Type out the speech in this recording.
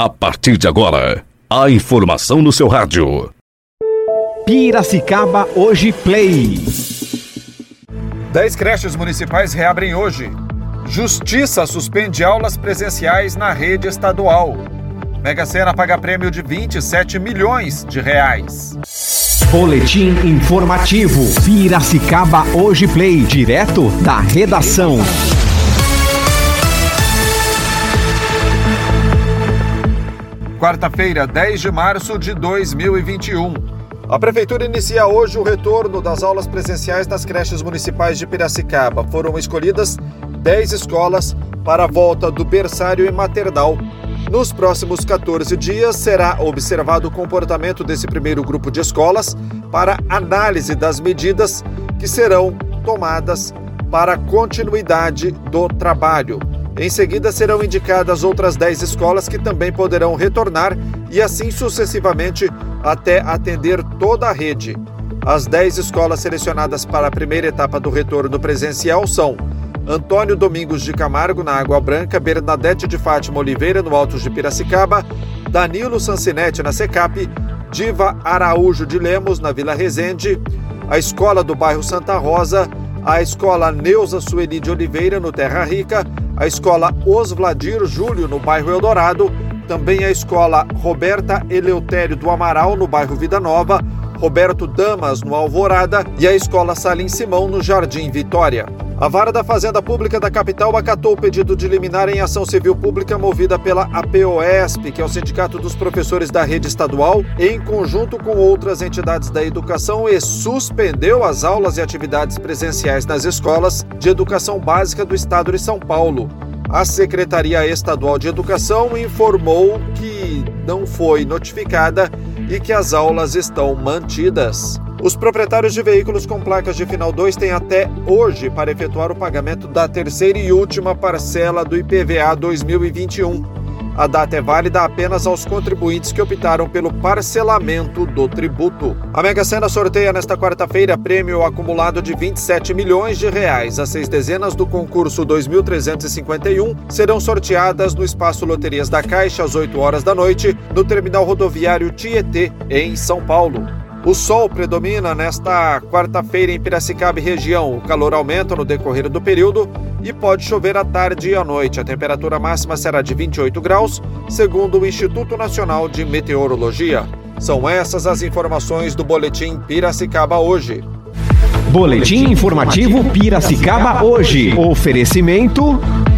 A partir de agora, a informação no seu rádio. Piracicaba Hoje Play. Dez creches municipais reabrem hoje. Justiça suspende aulas presenciais na rede estadual. Mega Sena paga prêmio de 27 milhões de reais. Boletim informativo. Piracicaba Hoje Play. Direto da redação. Quarta-feira, 10 de março de 2021. A Prefeitura inicia hoje o retorno das aulas presenciais nas creches municipais de Piracicaba. Foram escolhidas 10 escolas para a volta do berçário e maternal. Nos próximos 14 dias, será observado o comportamento desse primeiro grupo de escolas para análise das medidas que serão tomadas para a continuidade do trabalho. Em seguida, serão indicadas outras 10 escolas que também poderão retornar e assim sucessivamente até atender toda a rede. As 10 escolas selecionadas para a primeira etapa do retorno presencial são Antônio Domingos de Camargo, na Água Branca, Bernadette de Fátima Oliveira, no Altos de Piracicaba, Danilo Sancinete, na Secap, Diva Araújo de Lemos, na Vila Resende, a Escola do Bairro Santa Rosa, a Escola Neuza Sueli de Oliveira, no Terra Rica, a Escola Osvladir Júlio, no bairro Eldorado, também a Escola Roberta Eleutério do Amaral, no bairro Vida Nova, Roberto Damas, no Alvorada, e a Escola Salim Simão, no Jardim Vitória. A Vara da Fazenda Pública da capital acatou o pedido de liminar em ação civil pública movida pela APOESP, que é o Sindicato dos Professores da Rede Estadual, em conjunto com outras entidades da educação, e suspendeu as aulas e atividades presenciais nas escolas de educação básica do estado de São Paulo. A Secretaria Estadual de Educação informou que não foi notificada e que as aulas estão mantidas. Os proprietários de veículos com placas de final 2 têm até hoje para efetuar o pagamento da terceira e última parcela do IPVA 2021. A data é válida apenas aos contribuintes que optaram pelo parcelamento do tributo. A Mega Sena sorteia nesta quarta-feira prêmio acumulado de 27 milhões de reais. As seis dezenas do concurso 2351 serão sorteadas no Espaço Loterias da Caixa às 8 horas da noite, no terminal rodoviário Tietê, em São Paulo. O sol predomina nesta quarta-feira em Piracicaba e região. O calor aumenta no decorrer do período e pode chover à tarde e à noite. A temperatura máxima será de 28 graus, segundo o Instituto Nacional de Meteorologia. São essas as informações do Boletim Piracicaba hoje. Boletim informativo Piracicaba hoje. Oferecimento.